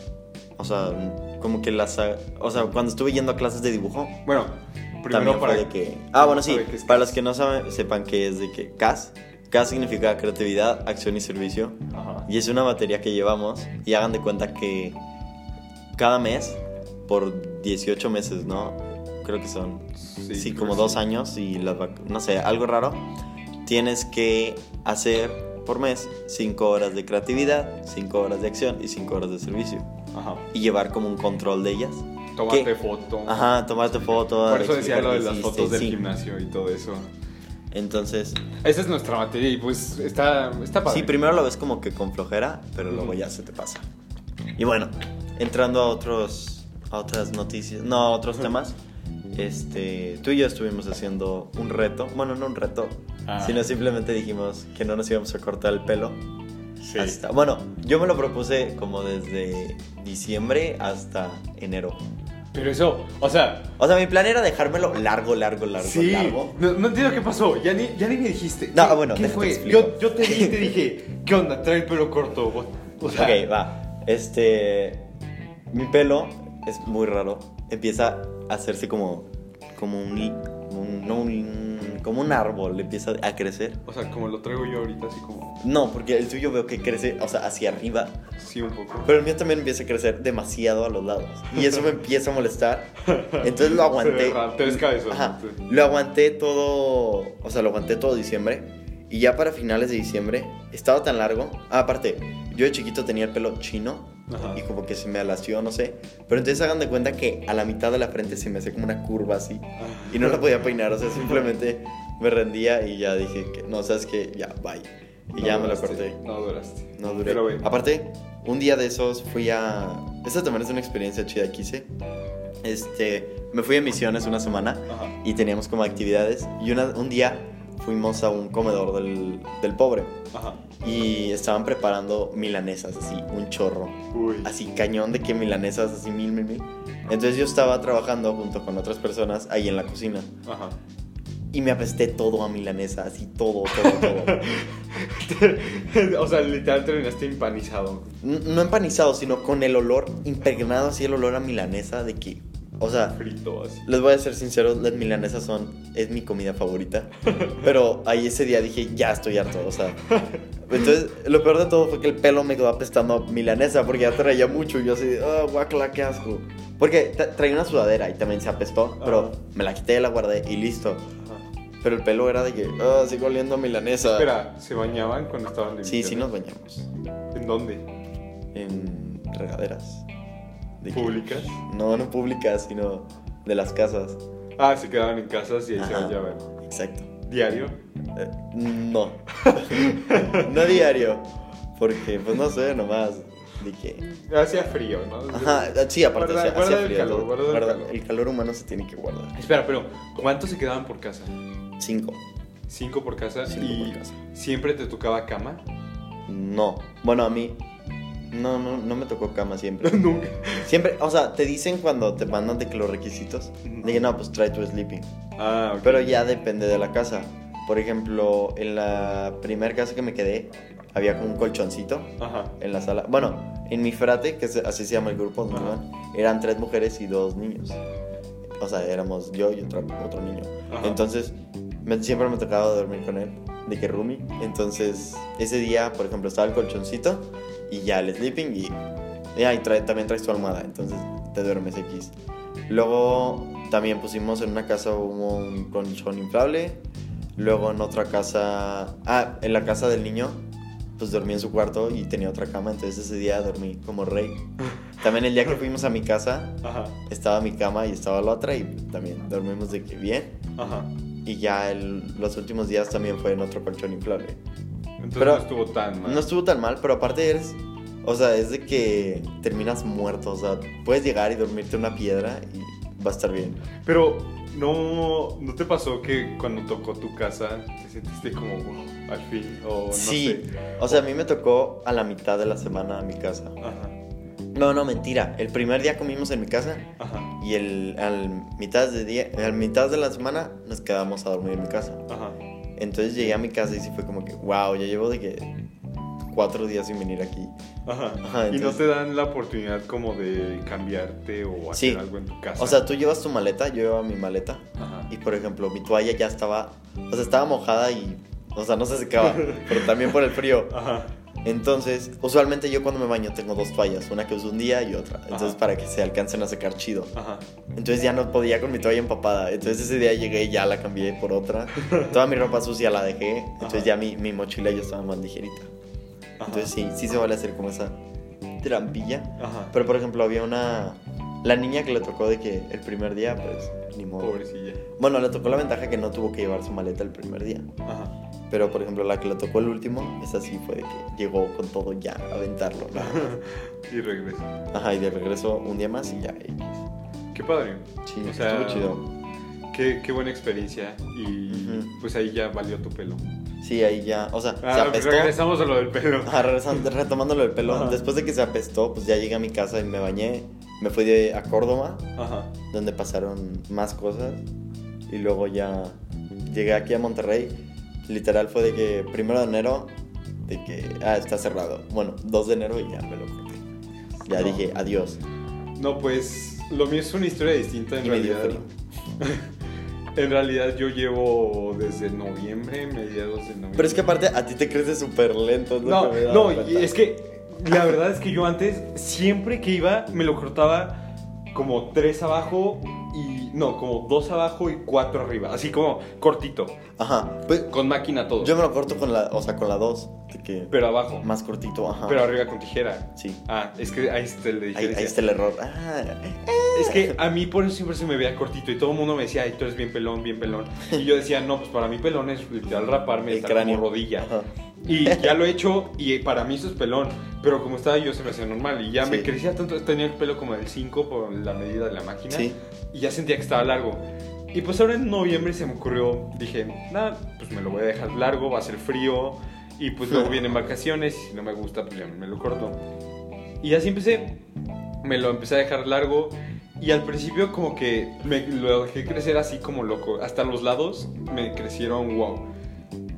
o sea, como que las... O sea, cuando estuve yendo a clases de dibujo, Bueno, primero también para fue de que... Ah, bueno, sí, para los que no saben, sepan que es de que CAS, CAS significa creatividad, acción y servicio. Ajá. Y es una materia que llevamos y hagan de cuenta que cada mes, por 18 meses, ¿no? Creo que son sí, creo como dos sí. años y las no sé, algo raro, tienes que hacer por mes 5 horas de creatividad, 5 horas de acción y 5 horas de servicio. Ajá. Y llevar como un control de ellas. Tomarte ¿Qué? foto. Ajá, tomarte foto. Por eso decía lo de las fotos del sí. gimnasio y todo eso. Entonces, Esa es nuestra materia y pues está, está padre. sí, primero lo ves como que con flojera, pero luego ya se te pasa. Y bueno, entrando a otros a otras noticias, no, a otros temas. Este, tú y yo estuvimos haciendo un reto, bueno, no un reto, Ah. sino simplemente dijimos que no nos íbamos a cortar el pelo. Sí. Hasta, bueno, yo me lo propuse como desde diciembre hasta enero. Pero eso, o sea, O sea, mi plan era dejármelo largo, largo, largo, sí. largo. No, no entiendo qué pasó. Ya ni, ya ni me dijiste. No, ¿Qué- bueno, ¿Qué fue? Yo, yo te dije, ¿qué onda? Trae el pelo corto. O, o sea, Ok, va. Este. Mi pelo es muy raro. Empieza a hacerse como. Como un. como un- no un- como un árbol. Empieza a crecer. o sea, como lo traigo yo ahorita, así como. No, porque el tuyo veo que crece, o sea, hacia arriba. Sí, un poco. Pero el mío también empieza a crecer demasiado a los lados. Y eso me empieza a molestar. Entonces lo aguanté. Ajá. Lo aguanté todo. O sea, lo aguanté todo diciembre. Y ya para finales de diciembre estaba tan largo. Ah, aparte, yo de chiquito tenía el pelo chino. Ajá. Y como que se me alació, no sé. Pero entonces hagan de cuenta que a la mitad de la frente se me hacía como una curva así. Y no la podía peinar. O sea, simplemente me rendía y ya dije que no, sabes que ya, bye. Y No ya me lo duraste, corté. No duraste. No duré. Pero. Aparte, un día de esos fui a. Esta también es una experiencia chida que hice. Este. Me fui a misiones una semana Ajá. y teníamos como actividades. Y una- un día fuimos a un comedor del, del pobre Ajá. y estaban preparando milanesas, así, un chorro. Uy. Así, cañón de que milanesas, así, mil, mil, mil. Entonces yo estaba trabajando junto con otras personas ahí en la cocina Ajá. y me apesté todo a milanesa, así, todo, todo, todo. o sea, literal terminaste empanizado. N- no empanizado, sino con el olor impregnado, así el olor a milanesa de que, o sea, Frito así. les voy a ser sinceros, las milanesas son, es mi comida favorita. Pero ahí ese día dije, ya estoy harto, o sea. Entonces, lo peor de todo fue que el pelo me quedó apestando a milanesa porque ya traía mucho y yo así, ah, guacala, qué asco. Porque tra- traía una sudadera y también se apestó, pero me la quité, la guardé y listo. Ajá. Pero el pelo era de que, ah, sigo oliendo a milanesa. Espera, ¿se bañaban cuando estaban de Sí, sí nos bañamos. ¿En dónde? En regaderas. De que- ¿Públicas? No, no públicas, sino de las casas. Ah, se quedaban en casas y ahí se bañaban. Exacto. ¿Diario? Eh, no. no diario. Porque, pues no sé, nomás. De que. Hacía frío, ¿no? Ajá, sí, aparte Guarda- hacía- guarda hacía el frío, calor, todo. guarda el calor. el calor humano se tiene que guardar. Espera, pero ¿cuántos se quedaban por casa? Cinco. ¿Cinco por casa? Cinco ¿Y por casa. siempre te tocaba cama? No. Bueno, a mí. No, no, no me tocó cama siempre. Nunca. Siempre, o sea, te dicen cuando te mandan de que los requisitos. De que no, pues trae tu sleeping. Ah, ok. Pero ya depende de la casa. Por ejemplo, en la primera casa que me quedé, había como un colchoncito Ajá. en la sala. Bueno, en mi frate, que así se llama el grupo donde Ajá. van, eran tres mujeres y dos niños. O sea, éramos yo y otro, otro niño. Ajá. Entonces, me- siempre me tocaba dormir con él, de que roomie. Entonces, ese día, por ejemplo, estaba el colchoncito y ya el sleeping y, ya, y trae- también traes tu almohada, entonces te duermes X. Luego, también pusimos en una casa hubo un colchón inflable. Luego en otra casa, ah, en la casa del niño, pues dormí en su cuarto y tenía otra cama, entonces ese día dormí como rey. También el día que fuimos a mi casa, Ajá. estaba mi cama y estaba la otra y también dormimos de que bien. Ajá. Y ya el- los últimos días también fue en otro colchón inflable. Entonces Pero- no estuvo tan mal. No estuvo tan mal, pero aparte eres, o sea, es de que terminas muerto, o sea, puedes llegar y dormirte en una piedra y va a estar bien. Pero no, ¿no te pasó que cuando tocó tu casa te sentiste como "Wow, al fin? O no sí, sé. o sea, a mí me tocó a la mitad de la semana a mi casa. Ajá. No, no, mentira. El primer día comimos en mi casa Ajá. y el, al, mitad de día, al mitad de la semana nos quedamos a dormir en mi casa. Ajá. Entonces llegué a mi casa y sí fue como que, wow, ya llevo de que cuatro días sin venir aquí. Ajá. Ajá, y no te dan la oportunidad como de cambiarte o hacer Sí. algo en tu casa. O sea, tú llevas tu maleta, yo llevaba mi maleta Ajá. y por ejemplo mi toalla ya estaba, o sea, estaba mojada y, o sea, no se secaba, pero también por el frío. Ajá. Entonces, usualmente yo cuando me baño tengo dos toallas, una que uso un día y otra. Entonces, Ajá. para que se alcancen a secar chido. Ajá. Entonces ya no podía con mi toalla empapada. Entonces ese día llegué y ya la cambié por otra. Toda mi ropa sucia la dejé. Entonces Ajá. ya mi, mi mochila ya estaba más ligerita. Entonces sí, sí se vale hacer como esa trampilla. Pero por ejemplo había una... La niña que le tocó de que el primer día, pues, ni modo. Pobrecilla. Bueno, le tocó la ventaja que no tuvo que llevar su maleta el primer día. Ajá. Pero por ejemplo la que le tocó el último, esa sí fue de que llegó con todo ya a aventarlo. ¿no? y regreso. Ajá, y de regreso un día más y ya. X. Qué padre. Sí, O sea, estuvo chido. Qué, qué buena experiencia. Y Ujú. pues ahí ya valió tu pelo. Sí, ahí ya, o sea, se Ah, apestó. regresamos a lo del pelo. Ajá, regresando, retomándolo el pelo. Ajá. Después de que se apestó, pues ya llegué a mi casa y me bañé. Me fui de, a Córdoba, Ajá. donde pasaron más cosas. Y luego ya llegué aquí a Monterrey. Literal fue de que primero de enero, de que, ah, está cerrado. Bueno, 2 de enero y ya me lo corté. Ya No. dije, adiós. No, pues lo mío es una historia distinta en Y me dio realidad. en realidad yo llevo desde noviembre, mediados de noviembre. Pero es que aparte a ti te crece súper lento. No, no, cuenta. es que la verdad es que yo antes, siempre que iba, me lo cortaba como tres abajo y. No, como dos abajo y cuatro arriba. Así como cortito. Ajá, pues Con máquina todo. yo me lo corto con la, o sea, con la 2. De que Pero abajo. más cortito, ajá. Pero arriba con tijera. Sí, Ah, es que ahí está el de ahí, está el error. Ah, Es que a mí por eso siempre se me veía cortito y todo el mundo me decía, ay, tú eres bien pelón, bien pelón. Y yo decía, no, pues para mí pelón es literal raparme El hasta cráneo. como rodilla. Ajá. Y ya lo he hecho y para mí eso es pelón. Pero como estaba yo se me hacía normal y ya me crecía tanto, tenía el pelo como del 5 por la medida de la máquina. Sí. Y ya sentía que estaba largo. Y pues ahora en noviembre se me ocurrió, dije, nada, pues me lo voy a dejar largo, va a ser frío. Y pues luego vienen vacaciones y si no me gusta, pues ya me lo corto. Y así empecé, me lo empecé a dejar largo. Y al principio como que me lo dejé crecer así como loco. Hasta los lados me crecieron wow.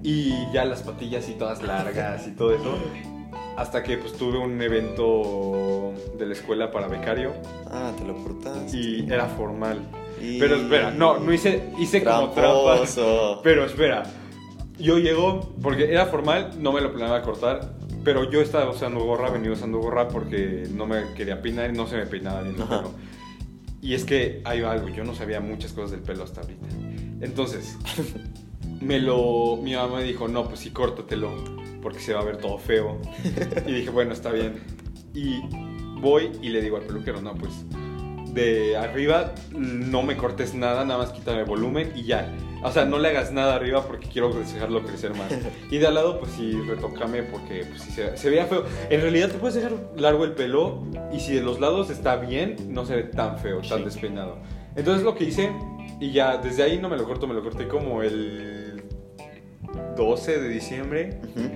Y ya las patillas y todas largas y todo eso. Hasta que pues tuve un evento de la escuela para becario. Ah, te lo cortaste. Y era formal. Y- Pero espera, no, no hice, hice como trampas. Tramposo. Pero espera, yo llego, porque era formal, no me lo planeaba cortar, pero yo estaba usando gorra, venía usando gorra porque no me quería peinar y no se me peinaba bien el pelo. Y es que hay algo, yo no sabía muchas cosas del pelo hasta ahorita. Entonces, me lo, mi mamá me dijo, no, pues sí, córtatelo, porque se va a ver todo feo. Y dije, bueno, está bien. Y voy y le digo al peluquero, no, pues de arriba no me cortes nada, nada más quítame volumen y ya. O sea, no le hagas nada arriba porque quiero dejarlo crecer más. Y de al lado, pues sí, retócame porque pues, sí, se, se veía feo. En realidad te puedes dejar largo el pelo y si de los lados está bien, no se ve tan feo, tan Sí. despeinado. Entonces lo que hice, y ya desde ahí no me lo corto, me lo corté como el 12 de diciembre. Ujú.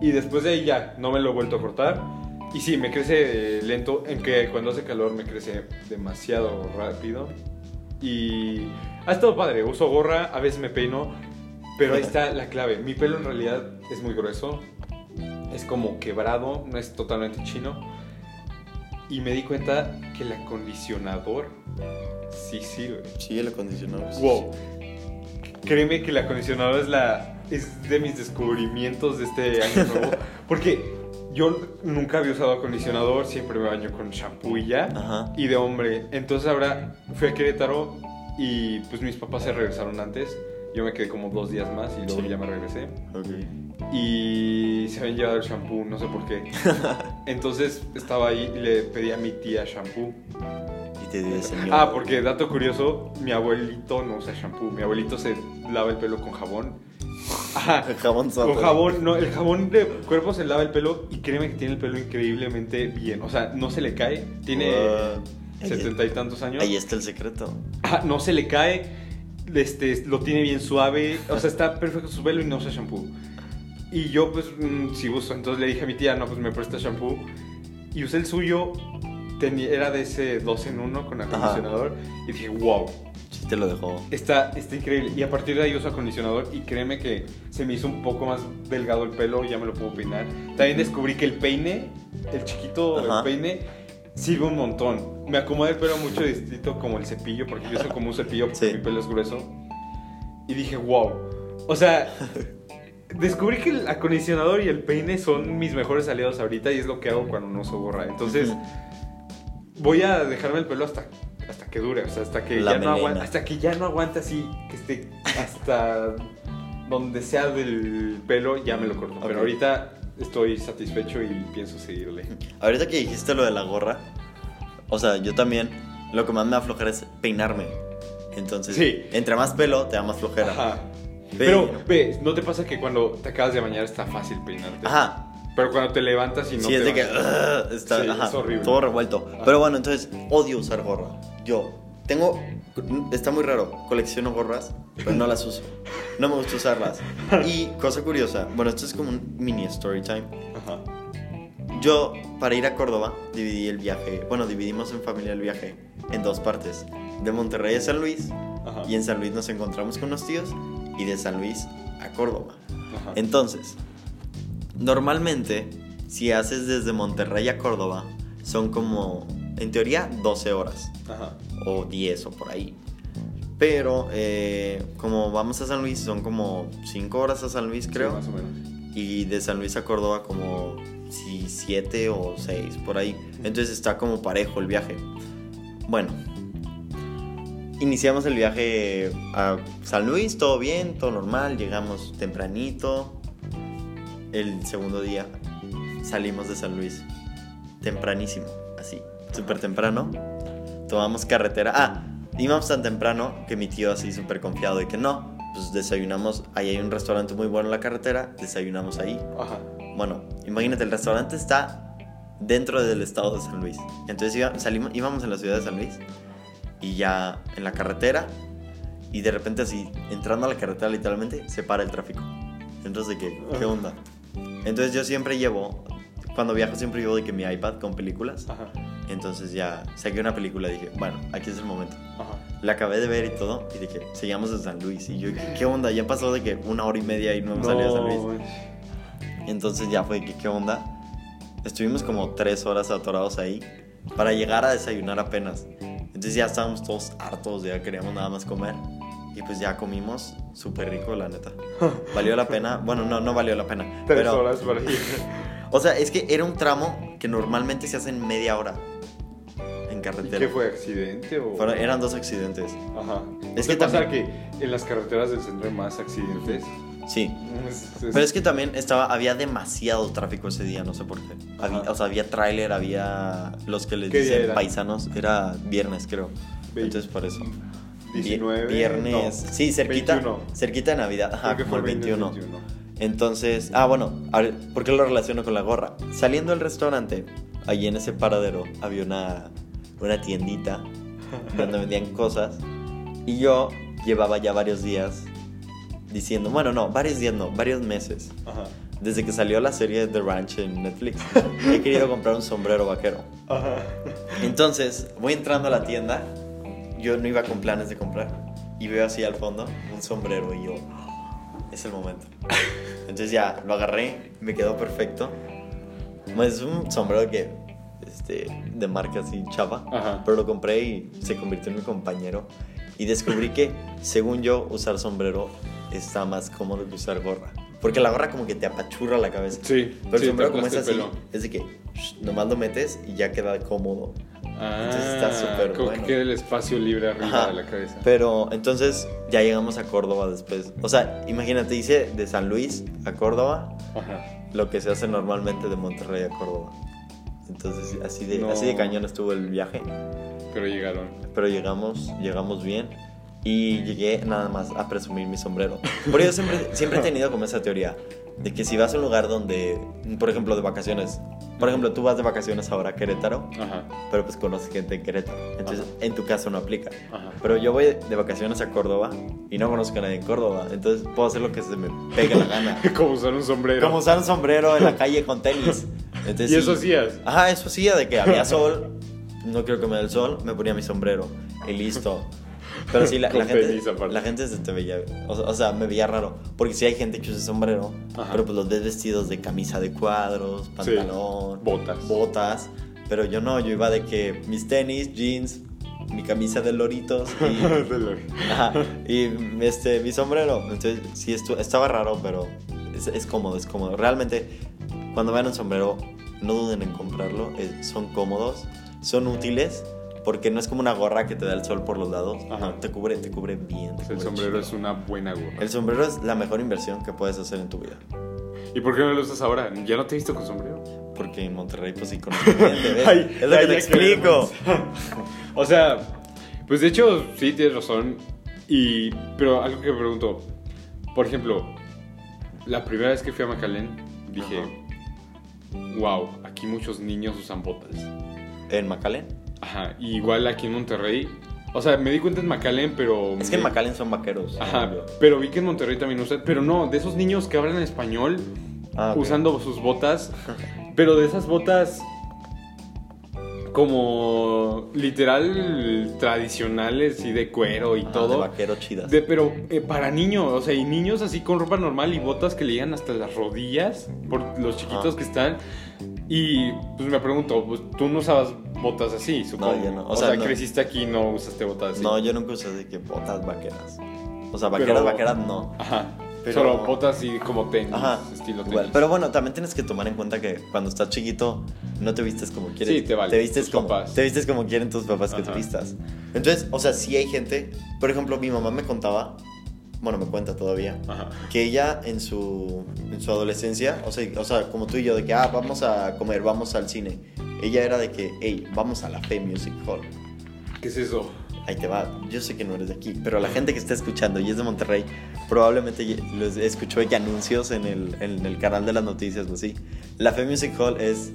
Y después de ahí ya, no me lo he vuelto a cortar. Y sí, me crece eh, lento, en que cuando hace calor me crece demasiado rápido. Y ha estado padre, uso gorra, a veces me peino, pero ahí está la clave. Mi pelo en realidad es muy grueso, es como quebrado, no es totalmente chino. Y me di cuenta que el acondicionador sí sirve. Sí, el acondicionado. sí, Wow. Créeme que el acondicionador es la es de mis descubrimientos de este año nuevo, porque yo nunca había usado acondicionador, siempre me baño con shampoo y ya, Ajá. y de hombre. Entonces ahora fui a Querétaro y pues mis papás se regresaron antes. Yo me quedé como dos días más y luego Sí. ya me regresé. Ok. Y se habían llevado el shampoo, no sé por qué. Entonces estaba ahí y le pedí a mi tía shampoo. Y te dio ese Ah, porque dato curioso, mi abuelito no usa shampoo. Mi abuelito se lava el pelo con jabón. Ajá. El jabón sote. Con jabón, no, el jabón de cuerpo se lava el pelo y créeme que tiene el pelo increíblemente bien. O sea, no se le cae. Tiene setenta y tantos años. Ahí está el secreto. Ajá, no se le cae. Este, lo tiene bien suave. O sea, está perfecto su pelo y no usa shampoo. Y yo, pues, mm, sí uso. Entonces le dije a mi tía, no, pues me presta shampoo. Y usé el suyo. tenía- era de ese 2 en 1 con acondicionador. Y dije, wow, Sí te lo dejó. Está, está increíble. Y a partir de ahí uso acondicionador y créeme que se me hizo un poco más delgado el pelo, ya me lo puedo peinar. También descubrí que el peine, el chiquito Ajá. el peine, sirve un montón. Me acomoda el pelo mucho distinto como el cepillo, porque yo uso como un cepillo porque Sí. mi pelo es grueso. Y dije, wow. O sea, descubrí que el acondicionador y el peine son mis mejores aliados ahorita y es lo que hago cuando no uso gorra. Entonces, voy a dejarme el pelo hasta, hasta que dure, o sea, hasta que, La ya no melena. aguante, hasta que ya no aguante así, que esté hasta donde sea del pelo, ya me lo corto. Ok. Pero ahorita estoy satisfecho y pienso seguirle. Ahorita que dijiste lo de la gorra, o sea, yo también, lo que más me da flojera es peinarme. Entonces, Sí. entre más pelo, te da más flojera. Ajá. Pero- ve, ¿no te pasa que cuando te acabas de bañar está fácil peinarte? Ajá. Pero cuando te levantas y no sí, te es de que "Ugh", está Sí, ajá, es horrible. todo revuelto. Pero bueno, entonces, odio usar gorra. Yo tengo, está muy raro, colecciono gorras, pero no las uso. No me gusta usarlas. Y cosa curiosa, bueno, esto es como un mini story time. Ajá. Yo, para ir a Córdoba, dividí el viaje, bueno, dividimos en familia el viaje en dos partes. De Monterrey a San Luis, Ajá. y en San Luis nos encontramos con unos tíos, y de San Luis a Córdoba. Ajá. Entonces, normalmente, si haces desde Monterrey a Córdoba, son como, en teoría, 12 horas, Ajá. o 10 o por ahí. Pero, eh, como vamos a San Luis, son como 5 horas a San Luis, Sí, creo. más o menos. y de San Luis a Córdoba como 7 o 6, por ahí. Entonces está como parejo el viaje. Bueno, iniciamos el viaje a San Luis, todo bien, todo normal, llegamos tempranito. El segundo día salimos de San Luis, tempranísimo, así, súper temprano. Tomamos carretera. Ah, íbamos tan temprano que mi tío así súper confiado de que no. Pues desayunamos, ahí hay un restaurante muy bueno en la carretera, desayunamos ahí. Ajá. Bueno, imagínate, el restaurante está dentro del estado de San Luis. Entonces iba- salimos, íbamos en la ciudad de San Luis y ya en la carretera y de repente así, entrando a la carretera literalmente, se para el tráfico. Entonces, ¿de qué? ¿Qué onda? Entonces yo siempre llevo, cuando viajo siempre llevo de que mi iPad con películas. Ajá. Entonces ya saqué una película y dije, bueno, aquí es el momento. Ajá. La acabé de ver y todo y dije, seguimos en San Luis. Y yo, ¿qué, qué onda? Ya pasó de que una hora y media y no hemos salido a San Luis. güey. Entonces ya fue que, ¿qué onda? Estuvimos como tres horas atorados ahí para llegar a desayunar apenas. Entonces ya estábamos todos hartos, ya queríamos nada más comer. Y pues ya comimos súper rico, la neta. Valió la pena. Bueno, no, no valió la pena. Tres pero, horas para ir. O sea, es que era un tramo que normalmente se hace en media hora en ¿Y carretera. qué fue? ¿Accidente o...? Fueron- eran dos accidentes. Ajá. Es que pasa que en las carreteras del centro hay más accidentes. Sí. Es- Pero es que también estaba, había demasiado tráfico ese día, no sé por qué. Había- Ajá. o sea, había tráiler, había los que les ¿Qué día dicen era? paisanos. Era viernes, creo. Ve- Entonces, por eso. Vi- 19... Viernes. no, sí, cerquita. 21. Cerquita de Navidad. Ajá, Creo que como el fue 21. 21. Entonces, ah, bueno, ¿por qué lo relaciono con la gorra? Saliendo del restaurante, allí en ese paradero había una, una tiendita donde vendían cosas y yo llevaba ya varios días diciendo, bueno, no, varios días no, varios meses, Ajá. desde que salió la serie The Ranch en Netflix, he querido comprar un sombrero vaquero. Ajá. Entonces, voy entrando a la tienda, yo no iba con planes de comprar y veo así al fondo un sombrero y yo, es el momento. Entonces ya lo agarré, me quedó perfecto. Es un sombrero que, este, de marca así chava, Ajá. pero lo compré y se convirtió en mi compañero. Y descubrí que, según yo, usar sombrero está más cómodo que usar gorra. Porque la gorra como que te apachurra la cabeza. Sí, Pero el sí, sombrero como es así, es de que shh, nomás lo metes y ya queda cómodo. Entonces está Ah, súper como bueno. que queda el espacio libre arriba Ajá. de la cabeza. Pero entonces ya llegamos a Córdoba después. O sea, imagínate, hice de San Luis a Córdoba Ajá. lo que se hace normalmente de Monterrey a Córdoba. Entonces así de, No. así de cañón estuvo el viaje. Pero llegaron. Pero llegamos, llegamos bien. Y llegué nada más a presumir mi sombrero. Porque yo siempre, siempre he tenido como esa teoría de que si vas a un lugar donde, por ejemplo, de vacaciones, por ejemplo, tú vas de vacaciones ahora a Querétaro, Ajá. pero pues conoces gente en Querétaro. Entonces, en tu caso no aplica. Ajá. Pero yo voy de vacaciones a Córdoba y no conozco a nadie en Córdoba. Entonces puedo hacer lo que se me pegue la gana. Como usar un sombrero. Como usar un sombrero en la calle con tenis. Entonces, y eso sí. hacías. Ajá, eso sí, de que había sol. No quiero que me dé el sol, me ponía mi sombrero y listo. Pero sí, la, la gente, la gente se te veía, o, o sea, me veía raro. Porque sí hay gente que usa sombrero, Ajá. pero pues los ves vestidos de camisa de cuadros, pantalón, botas. botas. Pero yo no, yo iba de que mis tenis, jeans, mi camisa de loritos y, De lo- ajá, y este, mi sombrero. Entonces sí, estu- estaba raro, pero es, es cómodo, es cómodo. Realmente, cuando vean un sombrero, no duden en comprarlo. eh, son cómodos, son útiles. Porque no es como una gorra que te da el sol por los lados. Ajá. No, te cubre, te cubre bien. te El cubre sombrero chido. es una buena gorra. El sombrero es la mejor inversión que puedes hacer en tu vida. ¿Y por qué no lo usas ahora? ¿Ya no te he visto con sombrero? Porque en Monterrey, pues sí ¿ves? Ay, es lo que te que explico. o sea, pues de hecho, sí tienes razón. Y, pero algo que me pregunto, por ejemplo, la primera vez que fui a Macalén, dije, wow, aquí muchos niños usan botas. ¿En McAllen? Ajá, y igual aquí en Monterrey. O sea, me di cuenta en Macalén, pero... Es que en McAllen son vaqueros. Ajá, pero vi que en Monterrey también usan... Pero no, de esos niños que hablan español, Ah, usando sus botas, pero de esas botas como literal tradicionales y de cuero y Ajá, todo. De vaquero chidas. De- pero eh, para niños, o sea, y niños así con ropa normal y botas que le llegan hasta las rodillas por los chiquitos Ajá. que están. Y pues me pregunto, pues tú no usabas botas así, supongo. yo no, O, o sea, sea, no. creciste aquí y no usaste botas así. No, yo nunca usé de que botas vaqueras. O sea, vaqueras, Pero- vaqueras no. Ajá. Pero- Solo botas y como tenis, Ajá. estilo tenis. Igual, Pero bueno, también tienes que tomar en cuenta que cuando estás chiquito no te vistes como quieres. Sí, te vale, Te vistes tus como papás. te vistes como quieren tus papás que te Ajá. vistas. Entonces, o sea, sí hay gente, por ejemplo, mi mamá me contaba, bueno, me cuenta todavía, Ajá. que ella en su en su adolescencia, o sea, o sea, como tú y yo de que ah, vamos a comer, vamos al cine. Ella era de que, hey, vamos a la P Music Hall. ¿Qué es eso? Ahí te va. Yo sé que no eres de aquí, pero la gente que está escuchando y es de Monterrey, probablemente los escuchó ya anuncios en el, en el canal de las noticias o así. La Fe Music Hall es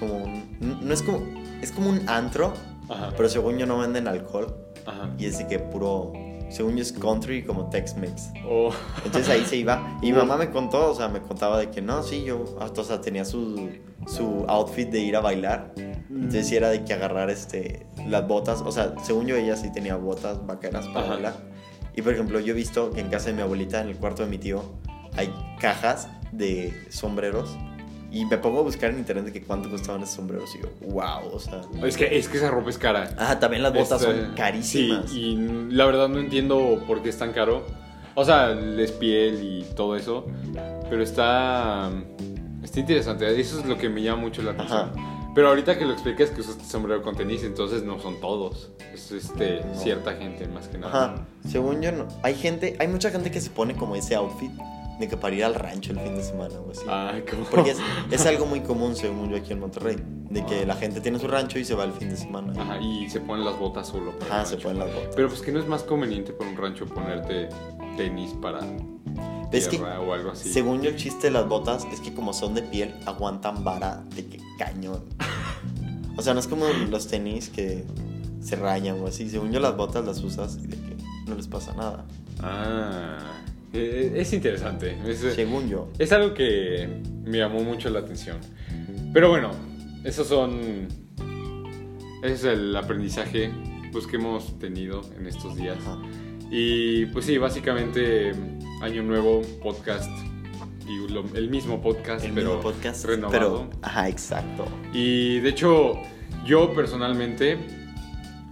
como un, no es como es como un antro, Ajá. pero según yo no venden alcohol Ajá. y es de que puro según yo es country como Tex-Mex. Oh. Entonces ahí se iba. Y mi mamá me contó, o sea, me contaba de que no, sí, yo, hasta, o sea, tenía su, su outfit de ir a bailar. Entonces sí era de que agarrar este, las botas, o sea, según yo ella sí tenía botas vaqueras para Ajá. bailar. Y por ejemplo, yo he visto que en casa de mi abuelita, en el cuarto de mi tío, hay cajas de sombreros. Y me pongo a buscar en internet de que cuánto costaban esos sombreros. Y yo, wow, o sea. Es que, es que esa ropa es cara. Ah, también las botas Este, son carísimas. Sí, y la verdad no entiendo por qué es tan caro. O sea, es piel y todo eso. Pero está. Está interesante. Eso es lo que me llama mucho la atención. Pero ahorita que lo explicas que usas sombrero con tenis, entonces no son todos. Es este, No. cierta gente más que nada. Ajá, según yo no. Hay gente, hay mucha gente que se pone como ese outfit de que para ir al rancho el fin de semana o así. Ay, ¿cómo? Porque es, es algo muy común, según yo, aquí en Monterrey. De que la gente tiene su rancho y se va el fin de semana. Ajá, y se ponen las botas solo. para Ajá, el se ponen las botas. Pero pues que no es más conveniente para un rancho ponerte tenis para Es que, tierra o algo así. según yo, el chiste de las botas es que como son de piel, aguantan vara de que cañón. O sea, no es como los tenis que se rayan o así. Según yo, las botas las usas y de que no les pasa nada. Ah, eh, es interesante. Es, Según yo. es algo que me llamó mucho la atención. Pero bueno, esos son. Ese es el aprendizaje pues, que hemos tenido en estos días. Ajá. Y pues sí, básicamente Año Nuevo, podcast. Y lo- el mismo podcast, El pero mismo podcast. renovado. Pero, ajá, exacto. Y de hecho, yo personalmente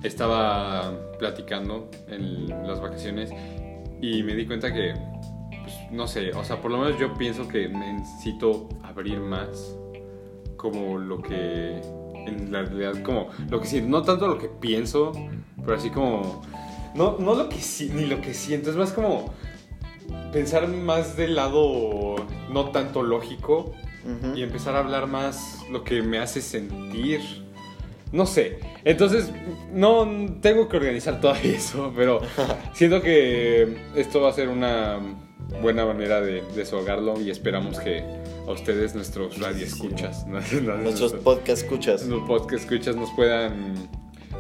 estaba platicando en las vacaciones y me di cuenta que, pues, no sé, o sea, por lo menos yo pienso que necesito abrir más como lo que en la realidad, como lo que siento, no tanto lo que pienso, pero así como, no, no lo que ni lo que siento, es más como pensar más del lado no tanto lógico y empezar a hablar más lo que me hace sentir. No sé. Entonces, no tengo que organizar todo eso, pero siento que esto va a ser una buena manera de desahogarlo y esperamos que a ustedes, nuestros radioescuchas, Nuestros podcast escuchas. los podcast escuchas nos puedan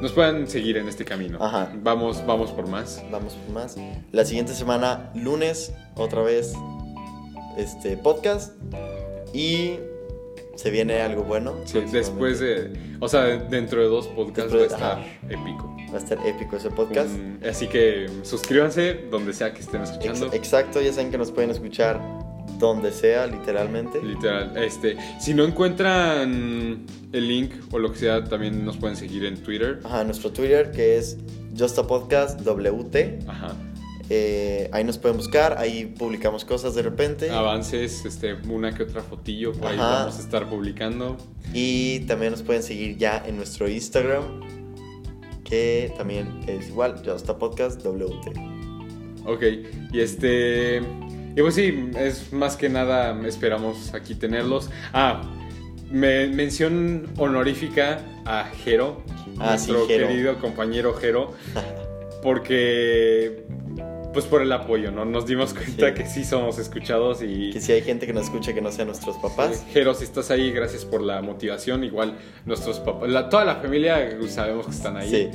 nos puedan seguir en este camino. Ajá. Vamos, vamos por más. Vamos por más. La siguiente semana, lunes, otra vez, este podcast. Y se viene algo bueno. Sí, después de, o sea, dentro de dos podcasts va a estar ajá. épico. Va a estar épico ese podcast. Un- así que suscríbanse donde sea que estén escuchando. exacto, ya saben que nos pueden escuchar donde sea, literalmente. Literal, este, si no encuentran el link o lo que sea, también nos pueden seguir en Twitter. Ajá, nuestro Twitter que es Just a Podcast WT. Ajá. Eh, ahí nos pueden buscar, ahí publicamos cosas de repente. Avances, este, una que otra fotillo, por ahí Ajá. vamos a estar publicando. Y también nos pueden seguir ya en nuestro Instagram, que también es igual, Just a Podcast WT. Ok, y este. Y pues sí, es más que nada, esperamos aquí tenerlos. Ah, me, mención honorífica a Jero, Ah, sí, nuestro Jero. querido compañero Jero, porque. Pues por el apoyo, ¿no? Nos dimos cuenta Sí. que sí somos escuchados y. Que si hay gente que nos escucha que no sean nuestros papás. Sí, Jero, si estás ahí, gracias por la motivación. Igual nuestros papás, la- toda la familia sabemos que están ahí. Sí.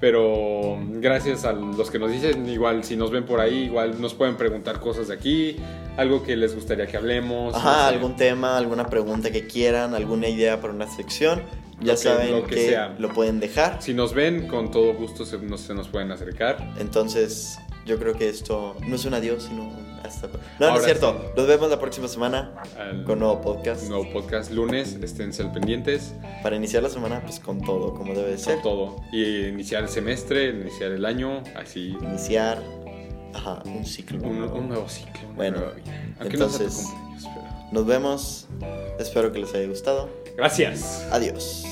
Pero gracias a los que nos dicen, igual si nos ven por ahí, igual nos pueden preguntar cosas de aquí, algo que les gustaría que hablemos. Ajá, no sé. algún tema, alguna pregunta que quieran, alguna idea para una sección, ya que- saben lo que que, sea. lo pueden dejar. Si nos ven, con todo gusto se nos, se nos pueden acercar. Entonces, yo creo que esto no es un adiós, sino un hasta. No, no es cierto. sí. Nos vemos la próxima semana Al con nuevo podcast. nuevo podcast lunes, esténse al pendientes Para iniciar la semana, pues con todo, como debe de ser. con todo. Y iniciar el semestre, iniciar el año, así. Iniciar, ajá, un ciclo. Un, nuevo. un nuevo ciclo, una Bueno, nueva vida. Aunque no sea tu entonces- cumpleaños, pero- Nos vemos. Espero que les haya gustado. Gracias. Adiós.